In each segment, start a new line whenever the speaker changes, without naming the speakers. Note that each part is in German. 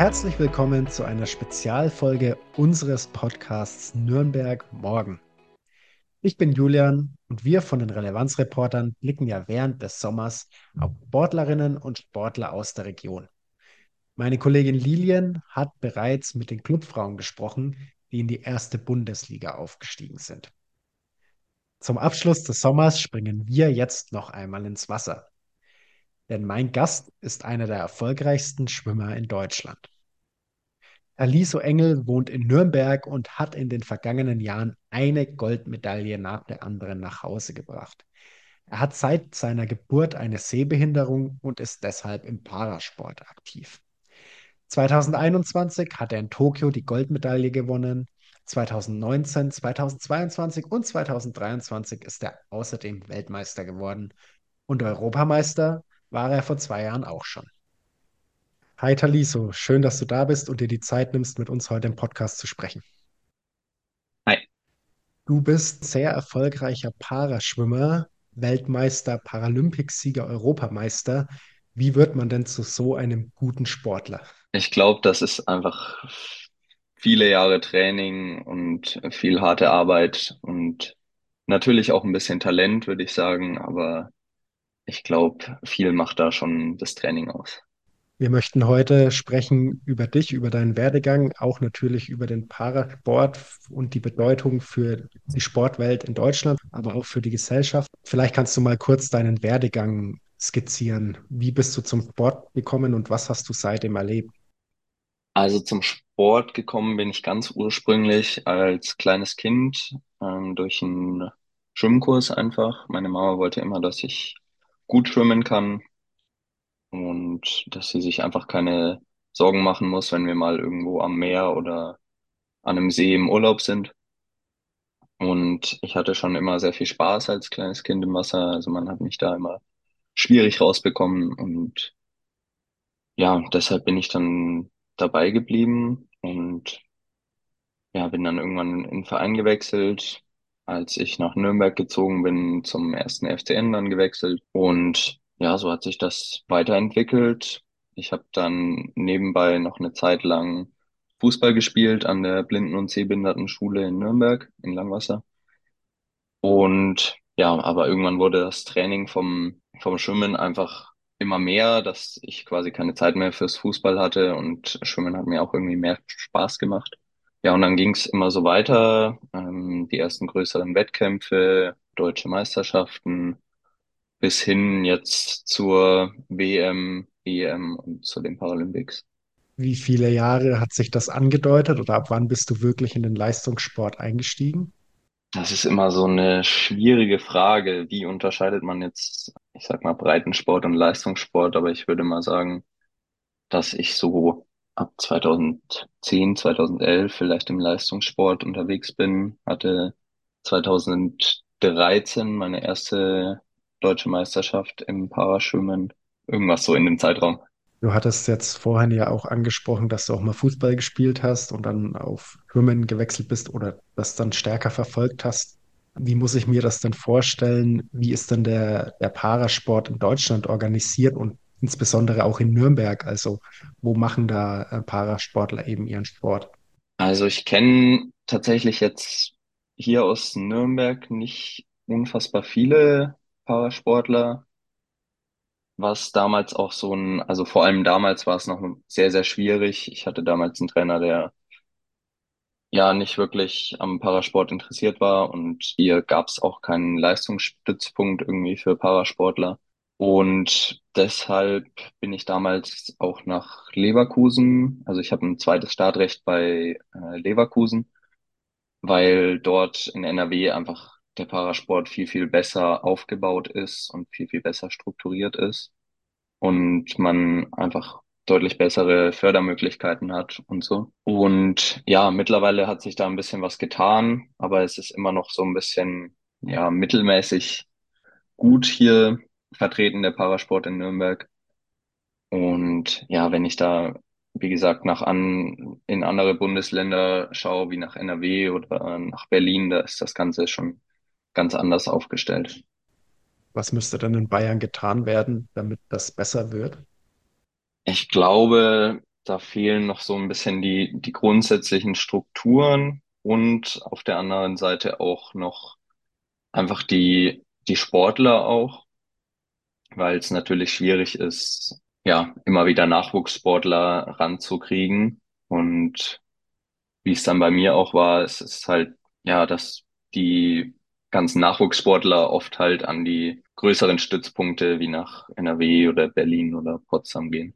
Herzlich willkommen zu einer Spezialfolge unseres Podcasts Nürnberg Morgen. Ich bin Julian und wir von den Relevanzreportern blicken ja während des Sommers auf Sportlerinnen und Sportler aus der Region. Meine Kollegin Lilian hat bereits mit den Clubfrauen gesprochen, die in die erste Bundesliga aufgestiegen sind. Zum Abschluss des Sommers springen wir jetzt noch einmal ins Wasser. Denn mein Gast ist einer der erfolgreichsten Schwimmer in Deutschland. Aliso Engel wohnt in Nürnberg und hat in den vergangenen Jahren eine Goldmedaille nach der anderen nach Hause gebracht. Er hat seit seiner Geburt eine Sehbehinderung und ist deshalb im Parasport aktiv. 2021 hat er in Tokio die Goldmedaille gewonnen. 2019, 2022 und 2023 ist er außerdem Weltmeister geworden. Und Europameister war er vor zwei Jahren auch schon. Hi Taliso, schön, dass du da bist und dir die Zeit nimmst, mit uns heute im Podcast zu sprechen.
Hi.
Du bist sehr erfolgreicher Paraschwimmer, Weltmeister, Paralympicsieger, Europameister. Wie wird man denn zu so einem guten Sportler?
Ich glaube, das ist einfach viele Jahre Training und viel harte Arbeit und natürlich auch ein bisschen Talent, würde ich sagen, aber ich glaube, viel macht da schon das Training aus.
Wir möchten heute sprechen über dich, über deinen Werdegang, auch natürlich über den Parasport und die Bedeutung für die Sportwelt in Deutschland, aber auch für die Gesellschaft. Vielleicht kannst du mal kurz deinen Werdegang skizzieren. Wie bist du zum Sport gekommen und was hast du seitdem erlebt?
Also zum Sport gekommen bin ich ganz ursprünglich als kleines Kind ähm, durch einen Schwimmkurs einfach. Meine Mama wollte immer, dass ich gut schwimmen kann und dass sie sich einfach keine Sorgen machen muss, wenn wir mal irgendwo am Meer oder an einem See im Urlaub sind. Und ich hatte schon immer sehr viel Spaß als kleines Kind im Wasser. Also man hat mich da immer schwierig rausbekommen. Und ja, deshalb bin ich dann dabei geblieben und ja, bin dann irgendwann in den Verein gewechselt. Als ich nach Nürnberg gezogen bin, zum ersten FCN dann gewechselt. Und ja, so hat sich das weiterentwickelt. Ich habe dann nebenbei noch eine Zeit lang Fußball gespielt an der Blinden- und Sehbehindertenschule in Nürnberg, in Langwasser. Und ja, aber irgendwann wurde das Training vom, vom Schwimmen einfach immer mehr, dass ich quasi keine Zeit mehr fürs Fußball hatte und Schwimmen hat mir auch irgendwie mehr Spaß gemacht. Ja, und dann ging es immer so weiter, ähm, die ersten größeren Wettkämpfe, deutsche Meisterschaften, bis hin jetzt zur WM, EM und zu den Paralympics.
Wie viele Jahre hat sich das angedeutet oder ab wann bist du wirklich in den Leistungssport eingestiegen?
Das ist immer so eine schwierige Frage. Wie unterscheidet man jetzt, ich sag mal, Breitensport und Leistungssport? Aber ich würde mal sagen, dass ich so ab 2010, 2011 vielleicht im Leistungssport unterwegs bin, hatte 2013 meine erste deutsche Meisterschaft im Paraschwimmen, irgendwas so in dem Zeitraum.
Du hattest jetzt vorhin ja auch angesprochen, dass du auch mal Fußball gespielt hast und dann auf Schwimmen gewechselt bist oder das dann stärker verfolgt hast. Wie muss ich mir das denn vorstellen? Wie ist denn der, der Parasport in Deutschland organisiert und insbesondere auch in Nürnberg? Also, wo machen da äh, Parasportler eben ihren Sport?
Also, ich kenne tatsächlich jetzt hier aus Nürnberg nicht unfassbar viele Parasportler, was damals auch so ein, also vor allem damals war es noch sehr, sehr schwierig. Ich hatte damals einen Trainer, der ja nicht wirklich am Parasport interessiert war und hier gab es auch keinen Leistungsstützpunkt irgendwie für Parasportler. Und deshalb bin ich damals auch nach Leverkusen, also ich habe ein zweites Startrecht bei äh, Leverkusen, weil dort in NRW einfach der Parasport viel, viel besser aufgebaut ist und viel, viel besser strukturiert ist und man einfach deutlich bessere Fördermöglichkeiten hat und so. Und ja, mittlerweile hat sich da ein bisschen was getan, aber es ist immer noch so ein bisschen, ja, mittelmäßig gut hier vertreten, der Parasport in Nürnberg. Und ja, wenn ich da, wie gesagt, nach an, in andere Bundesländer schaue, wie nach NRW oder nach Berlin, da ist das Ganze schon ganz anders aufgestellt.
Was müsste denn in Bayern getan werden, damit das besser wird?
Ich glaube, da fehlen noch so ein bisschen die, die grundsätzlichen Strukturen und auf der anderen Seite auch noch einfach die, die Sportler auch, weil es natürlich schwierig ist, ja, immer wieder Nachwuchssportler ranzukriegen. Und wie es dann bei mir auch war, es ist halt, ja, dass die ganzen Nachwuchssportler oft halt an die größeren Stützpunkte wie nach NRW oder Berlin oder Potsdam gehen.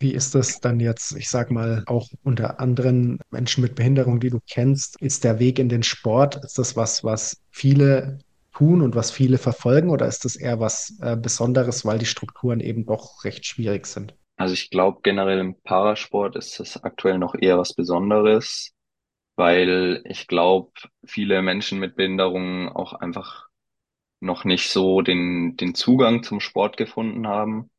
Wie ist das dann jetzt, ich sag mal, auch unter anderen Menschen mit Behinderung, die du kennst? Ist der Weg in den Sport, ist das was, was viele tun und was viele verfolgen, oder ist das eher was äh, Besonderes, weil die Strukturen eben doch recht schwierig sind?
Also ich glaube, generell im Parasport ist es aktuell noch eher was Besonderes, weil ich glaube, viele Menschen mit Behinderungen auch einfach noch nicht so den, den Zugang zum Sport gefunden haben.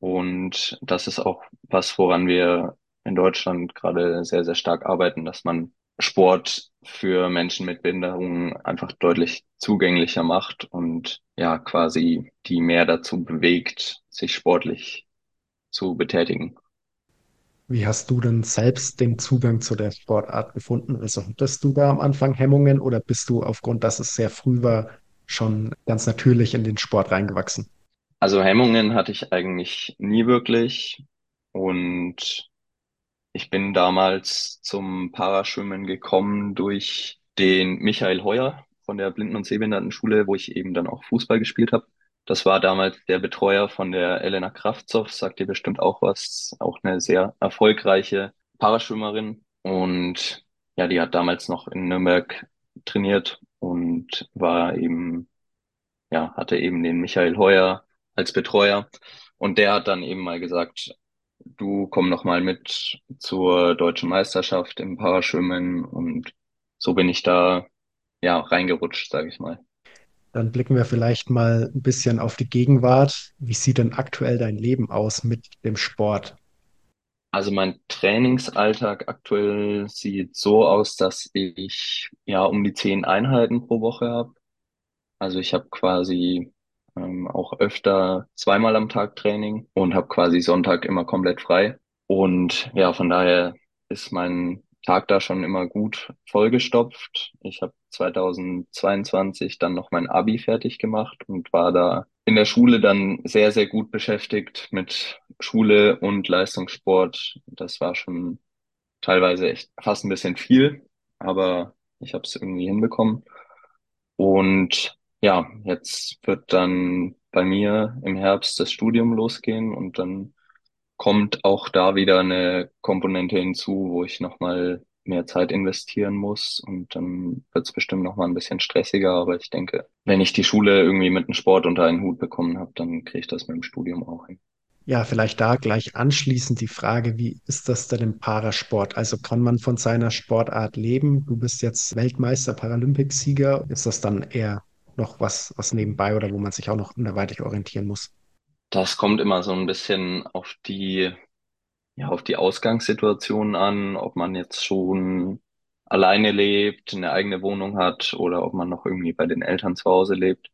Und das ist auch was, woran wir in Deutschland gerade sehr, sehr stark arbeiten, dass man Sport für Menschen mit Behinderungen einfach deutlich zugänglicher macht und ja, quasi die mehr dazu bewegt, sich sportlich zu betätigen.
Wie hast du denn selbst den Zugang zu der Sportart gefunden? Also hattest du da am Anfang Hemmungen oder bist du aufgrund, dass es sehr früh war, schon ganz natürlich in den Sport reingewachsen?
Also Hemmungen hatte ich eigentlich nie wirklich und ich bin damals zum Paraschwimmen gekommen durch den Michael Heuer von der Blinden- und Sehbehindertenschule, wo ich eben dann auch Fußball gespielt habe. Das war damals der Betreuer von der Elena Kraftzow, sagt dir bestimmt auch was, auch eine sehr erfolgreiche Paraschwimmerin. Und ja, die hat damals noch in Nürnberg trainiert und war eben, ja, hatte eben den Michael Heuer als Betreuer. Und der hat dann eben mal gesagt, du komm noch mal mit zur deutschen Meisterschaft im Paraschwimmen und so bin ich da ja reingerutscht, sage ich mal.
Dann blicken wir vielleicht mal ein bisschen auf die Gegenwart. Wie sieht denn aktuell dein Leben aus mit dem Sport?
Also mein Trainingsalltag aktuell sieht so aus, dass ich ja um die zehn Einheiten pro Woche habe. Also ich habe quasi ähm, auch öfter zweimal am Tag Training und habe quasi Sonntag immer komplett frei. Und ja, von daher ist mein Tag da schon immer gut vollgestopft. Ich habe 2022 dann noch mein Abi fertig gemacht und war da in der Schule dann sehr, sehr gut beschäftigt mit Schule und Leistungssport. Das war schon teilweise echt fast ein bisschen viel, aber ich habe es irgendwie hinbekommen. Und ja, jetzt wird dann bei mir im Herbst das Studium losgehen und dann kommt auch da wieder eine Komponente hinzu, wo ich nochmal mehr Zeit investieren muss und dann wird es bestimmt nochmal ein bisschen stressiger, aber ich denke, wenn ich die Schule irgendwie mit dem Sport unter einen Hut bekommen habe, dann kriege ich das mit dem Studium auch hin.
Ja, vielleicht da gleich anschließend die Frage, wie ist das denn im Parasport? Also kann man von seiner Sportart leben? Du bist jetzt Weltmeister, Paralympicsieger. Ist das dann eher noch was, was nebenbei oder wo man sich auch noch anderweitig orientieren muss?
Das kommt immer so ein bisschen auf die, ja, auf die Ausgangssituation an, ob man jetzt schon alleine lebt, eine eigene Wohnung hat oder ob man noch irgendwie bei den Eltern zu Hause lebt.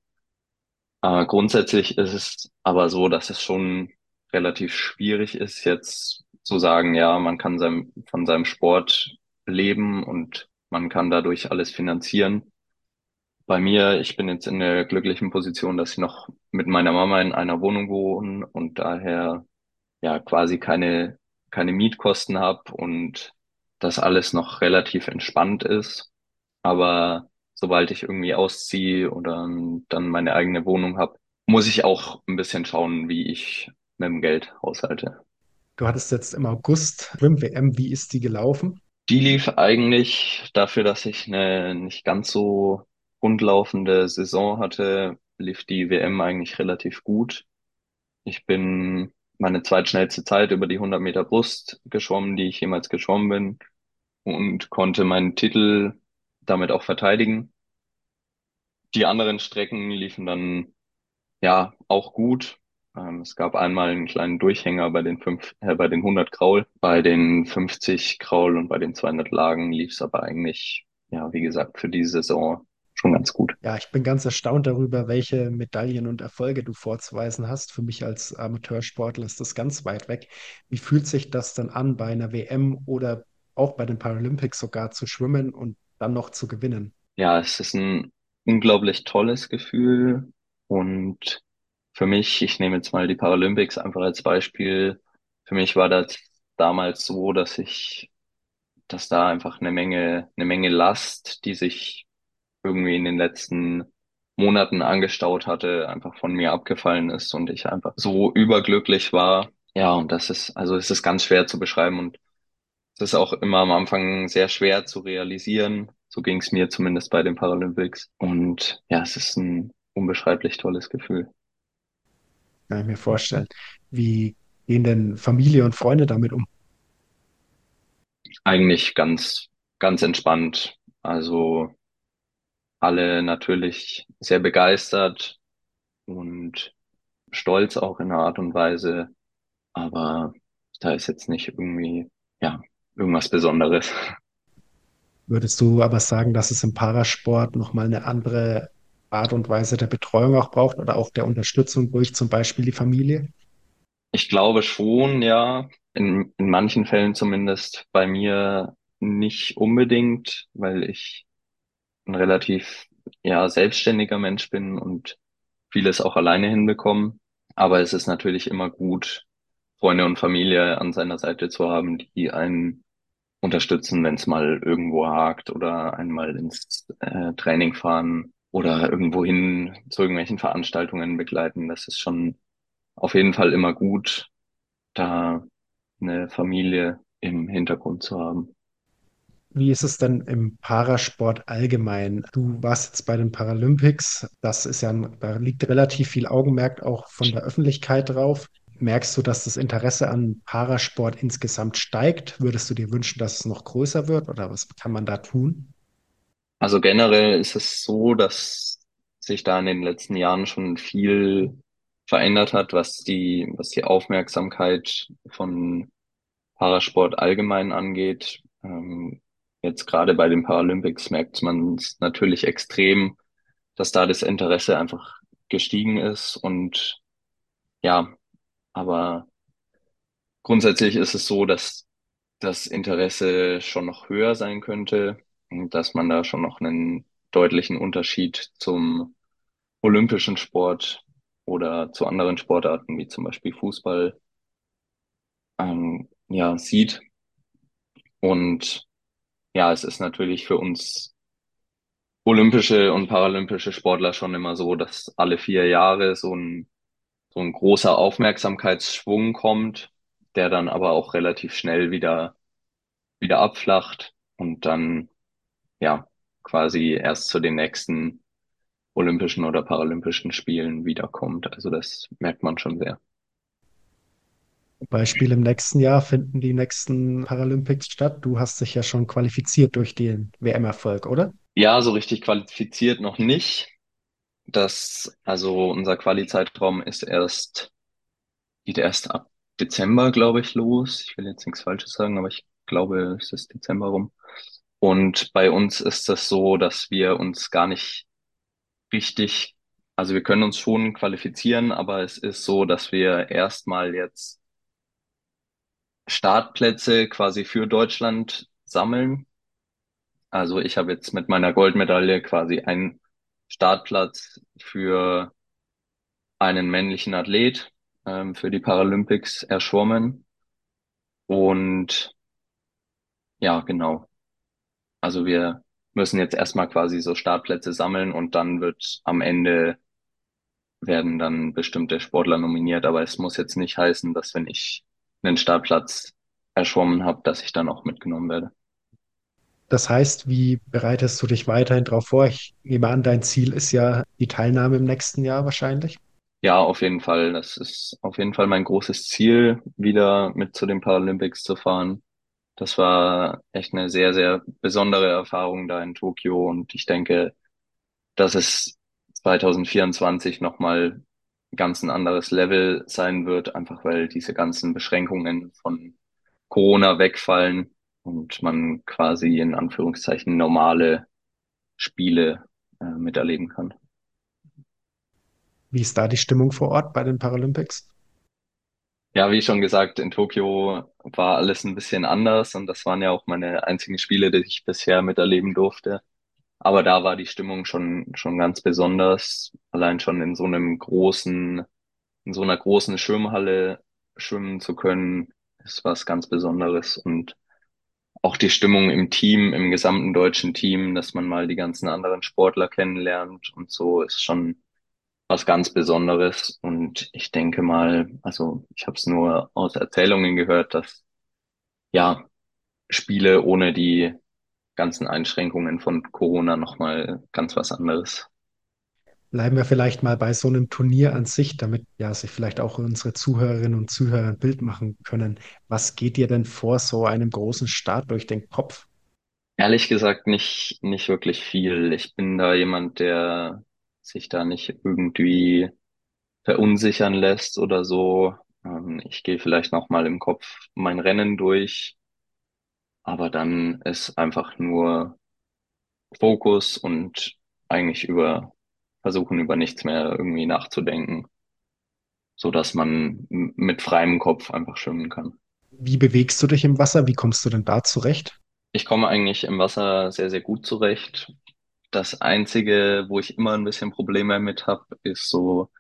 Äh, grundsätzlich ist es aber so, dass es schon relativ schwierig ist, jetzt zu sagen, ja, man kann seinem, von seinem Sport leben und man kann dadurch alles finanzieren. Bei mir, ich bin jetzt in der glücklichen Position, dass ich noch mit meiner Mama in einer Wohnung wohne und daher ja quasi keine, keine Mietkosten habe und das alles noch relativ entspannt ist. Aber sobald ich irgendwie ausziehe oder dann meine eigene Wohnung habe, muss ich auch ein bisschen schauen, wie ich mit dem Geld haushalte.
Du hattest jetzt im August Schwimm-WM, wie ist die gelaufen?
Die lief eigentlich dafür, dass ich eine nicht ganz so rundlaufende Saison hatte, lief die WM eigentlich relativ gut. Ich bin meine zweitschnellste Zeit über die 100 Meter Brust geschwommen, die ich jemals geschwommen bin und konnte meinen Titel damit auch verteidigen. Die anderen Strecken liefen dann ja auch gut. Ähm, es gab einmal einen kleinen Durchhänger bei den fünf, äh, bei den 100 Kraul. Bei den 50 Kraul und bei den 200 Lagen lief es aber eigentlich, ja, wie gesagt, für die Saison schon ganz gut.
Ja, ich bin ganz erstaunt darüber, welche Medaillen und Erfolge du vorzuweisen hast. Für mich als Amateursportler ist das ganz weit weg. Wie fühlt sich das dann an, bei einer WM oder auch bei den Paralympics sogar zu schwimmen und dann noch zu gewinnen?
Ja, es ist ein unglaublich tolles Gefühl und für mich, ich nehme jetzt mal die Paralympics einfach als Beispiel. Für mich war das damals so, dass ich, dass da einfach eine Menge, eine Menge Last, die sich irgendwie in den letzten Monaten angestaut hatte, einfach von mir abgefallen ist und ich einfach so überglücklich war. Ja, und das ist, also es ist ganz schwer zu beschreiben und es ist auch immer am Anfang sehr schwer zu realisieren. So ging es mir zumindest bei den Paralympics. Und ja, es ist ein unbeschreiblich tolles Gefühl.
Kann ich mir vorstellen. Wie gehen denn Familie und Freunde damit um?
Eigentlich ganz, ganz entspannt. Also alle natürlich sehr begeistert und stolz auch in einer Art und Weise. Aber da ist jetzt nicht irgendwie, ja, irgendwas Besonderes.
Würdest du aber sagen, dass es im Parasport nochmal eine andere Art und Weise der Betreuung auch braucht oder auch der Unterstützung durch zum Beispiel die Familie?
Ich glaube schon, ja. In, in manchen Fällen zumindest bei mir nicht unbedingt, weil ich ein relativ, ja, selbstständiger Mensch bin und vieles auch alleine hinbekomme. Aber es ist natürlich immer gut, Freunde und Familie an seiner Seite zu haben, die einen unterstützen, wenn es mal irgendwo hakt oder einmal ins äh, Training fahren oder irgendwo hin zu irgendwelchen Veranstaltungen begleiten. Das ist schon auf jeden Fall immer gut, da eine Familie im Hintergrund zu haben.
Wie ist es denn im Parasport allgemein? Du warst jetzt bei den Paralympics. Das ist ja, da liegt relativ viel Augenmerk auch von der Öffentlichkeit drauf. Merkst du, dass das Interesse an Parasport insgesamt steigt? Würdest du dir wünschen, dass es noch größer wird oder was kann man da tun?
Also generell ist es so, dass sich da in den letzten Jahren schon viel verändert hat, was die, was die Aufmerksamkeit von Parasport allgemein angeht. Ähm, jetzt gerade bei den Paralympics merkt man es natürlich extrem, dass da das Interesse einfach gestiegen ist und ja, aber grundsätzlich ist es so, dass das Interesse schon noch höher sein könnte und dass man da schon noch einen deutlichen Unterschied zum olympischen Sport oder zu anderen Sportarten wie zum Beispiel Fußball ähm, ja sieht. Und ja, es ist natürlich für uns olympische und paralympische Sportler schon immer so, dass alle vier Jahre so ein so ein großer Aufmerksamkeitsschwung kommt, der dann aber auch relativ schnell wieder wieder abflacht und dann ja quasi erst zu den nächsten Olympischen oder Paralympischen Spielen wiederkommt. Also das merkt man schon sehr.
Beispiel im nächsten Jahr finden die nächsten Paralympics statt. Du hast dich ja schon qualifiziert durch den WM-Erfolg, oder?
Ja, so richtig qualifiziert noch nicht. Das, also unser Quali-Zeitraum ist erst, geht erst ab Dezember, glaube ich, los. Ich will jetzt nichts Falsches sagen, aber ich glaube, es ist Dezember rum. Und bei uns ist das so, dass wir uns gar nicht richtig, also wir können uns schon qualifizieren, aber es ist so, dass wir erstmal jetzt Startplätze quasi für Deutschland sammeln. Also ich habe jetzt mit meiner Goldmedaille quasi einen Startplatz für einen männlichen Athlet ähm, für die Paralympics erschwommen. Und ja, genau. Also wir müssen jetzt erstmal quasi so Startplätze sammeln und dann wird am Ende werden dann bestimmte Sportler nominiert. Aber es muss jetzt nicht heißen, dass wenn ich einen Startplatz erschwommen habe, dass ich dann auch mitgenommen werde.
Das heißt, wie bereitest du dich weiterhin darauf vor? Ich nehme an, dein Ziel ist ja die Teilnahme im nächsten Jahr wahrscheinlich.
Ja, auf jeden Fall. Das ist auf jeden Fall mein großes Ziel, wieder mit zu den Paralympics zu fahren. Das war echt eine sehr, sehr besondere Erfahrung da in Tokio und ich denke, dass es 2024 nochmal ganz ein anderes Level sein wird, einfach weil diese ganzen Beschränkungen von Corona wegfallen und man quasi in Anführungszeichen normale Spiele äh, miterleben kann.
Wie ist da die Stimmung vor Ort bei den Paralympics?
Ja, wie schon gesagt, in Tokio war alles ein bisschen anders und das waren ja auch meine einzigen Spiele, die ich bisher miterleben durfte. Aber da war die Stimmung schon, schon ganz besonders. Allein schon in so einem großen, in so einer großen Schwimmhalle schwimmen zu können, ist was ganz Besonderes. Und auch die Stimmung im Team, im gesamten deutschen Team, dass man mal die ganzen anderen Sportler kennenlernt und so, ist schon was ganz Besonderes. Und ich denke mal, also ich habe es nur aus Erzählungen gehört, dass ja Spiele ohne die ganzen Einschränkungen von Corona nochmal ganz was anderes.
Bleiben wir vielleicht mal bei so einem Turnier an sich, damit ja sich vielleicht auch unsere Zuhörerinnen und Zuhörer ein Bild machen können. Was geht dir denn vor so einem großen Start durch den Kopf?
Ehrlich gesagt nicht, nicht wirklich viel. Ich bin da jemand, der sich da nicht irgendwie verunsichern lässt oder so. Ähm, ich gehe vielleicht noch mal im Kopf mein Rennen durch, aber dann ist einfach nur Fokus und eigentlich über versuchen über nichts mehr irgendwie nachzudenken, so dass man mit freiem Kopf einfach schwimmen kann.
Wie bewegst du dich im Wasser? Wie kommst du denn da zurecht?
Ich komme eigentlich im Wasser sehr, sehr gut zurecht. Das Einzige, wo ich immer ein bisschen Probleme mit habe, ist so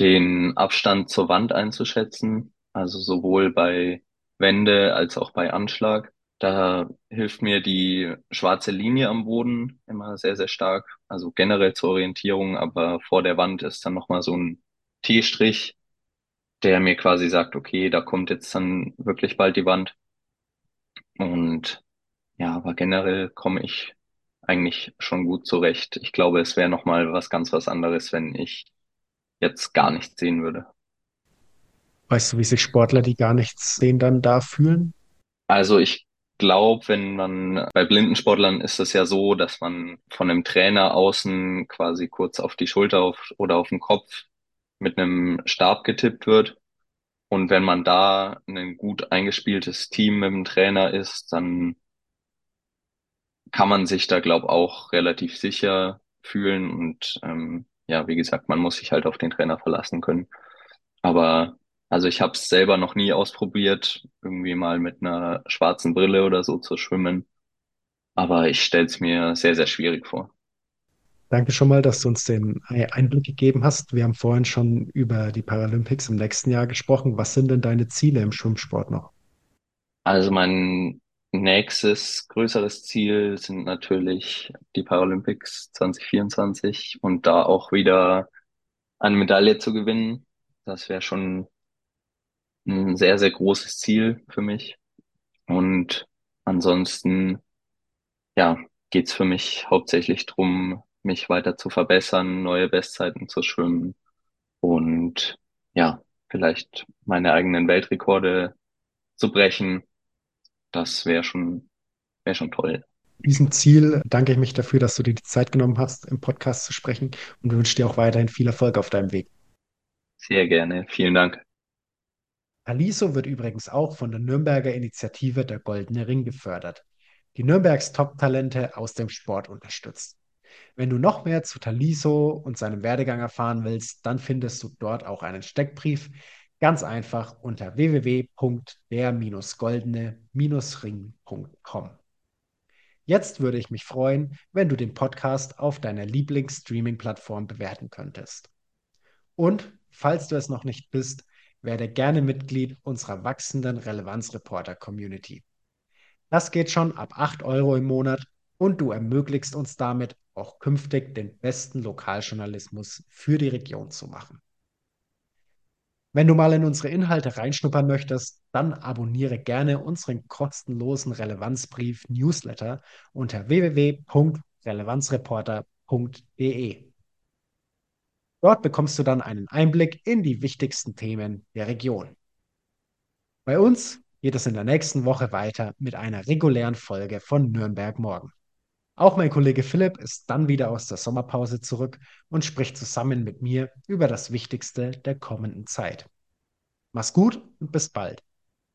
den Abstand zur Wand einzuschätzen. Also sowohl bei Wende als auch bei Anschlag. Da hilft mir die schwarze Linie am Boden immer sehr, sehr stark. Also generell zur Orientierung, aber vor der Wand ist dann nochmal so ein T-Strich, der mir quasi sagt, okay, da kommt jetzt dann wirklich bald die Wand. Und ja, aber generell komme ich eigentlich schon gut zurecht. Ich glaube, es wäre nochmal was ganz was anderes, wenn ich jetzt gar nichts sehen würde.
Weißt du, wie sich Sportler, die gar nichts sehen, dann da fühlen?
Also ich glaube, wenn man bei Blindensportlern ist es ja so, dass man von einem Trainer außen quasi kurz auf die Schulter auf, oder auf den Kopf mit einem Stab getippt wird. Und wenn man da ein gut eingespieltes Team mit dem Trainer ist, dann kann man sich da, glaube auch relativ sicher fühlen. Und ähm, ja, wie gesagt, man muss sich halt auf den Trainer verlassen können. Aber also ich habe es selber noch nie ausprobiert, irgendwie mal mit einer schwarzen Brille oder so zu schwimmen. Aber ich stelle es mir sehr, sehr schwierig vor.
Danke schon mal, dass du uns den Einblick gegeben hast. Wir haben vorhin schon über die Paralympics im nächsten Jahr gesprochen. Was sind denn deine Ziele im Schwimmsport noch?
Also mein nächstes größeres Ziel sind natürlich die Paralympics 2024 und da auch wieder eine Medaille zu gewinnen. Das wäre schon ein sehr, sehr großes Ziel für mich. Und ansonsten, ja, geht's für mich hauptsächlich drum, mich weiter zu verbessern, neue Bestzeiten zu schwimmen und ja, vielleicht meine eigenen Weltrekorde zu brechen. Das wäre schon, wäre schon toll.
Diesem Ziel danke ich mich dafür, dass du dir die Zeit genommen hast, im Podcast zu sprechen und wünsche dir auch weiterhin viel Erfolg auf deinem Weg.
Sehr gerne. Vielen Dank.
Taliso wird übrigens auch von der Nürnberger Initiative Der Goldene Ring gefördert, die Nürnbergs Top-Talente aus dem Sport unterstützt. Wenn du noch mehr zu Taliso und seinem Werdegang erfahren willst, dann findest du dort auch einen Steckbrief, ganz einfach unter www.der-goldene-ring.com. Jetzt würde ich mich freuen, wenn du den Podcast auf deiner Lieblings-Streaming-Plattform bewerten könntest. Und falls du es noch nicht bist, werde gerne Mitglied unserer wachsenden Relevanzreporter-Community. Das geht schon ab 8 Euro im Monat und du ermöglichst uns damit auch künftig den besten Lokaljournalismus für die Region zu machen. Wenn du mal in unsere Inhalte reinschnuppern möchtest, dann abonniere gerne unseren kostenlosen Relevanzbrief Newsletter unter www.relevanzreporter.de. Dort bekommst du dann einen Einblick in die wichtigsten Themen der Region. Bei uns geht es in der nächsten Woche weiter mit einer regulären Folge von Nürnberg Morgen. Auch mein Kollege Philipp ist dann wieder aus der Sommerpause zurück und spricht zusammen mit mir über das Wichtigste der kommenden Zeit. Mach's gut und bis bald.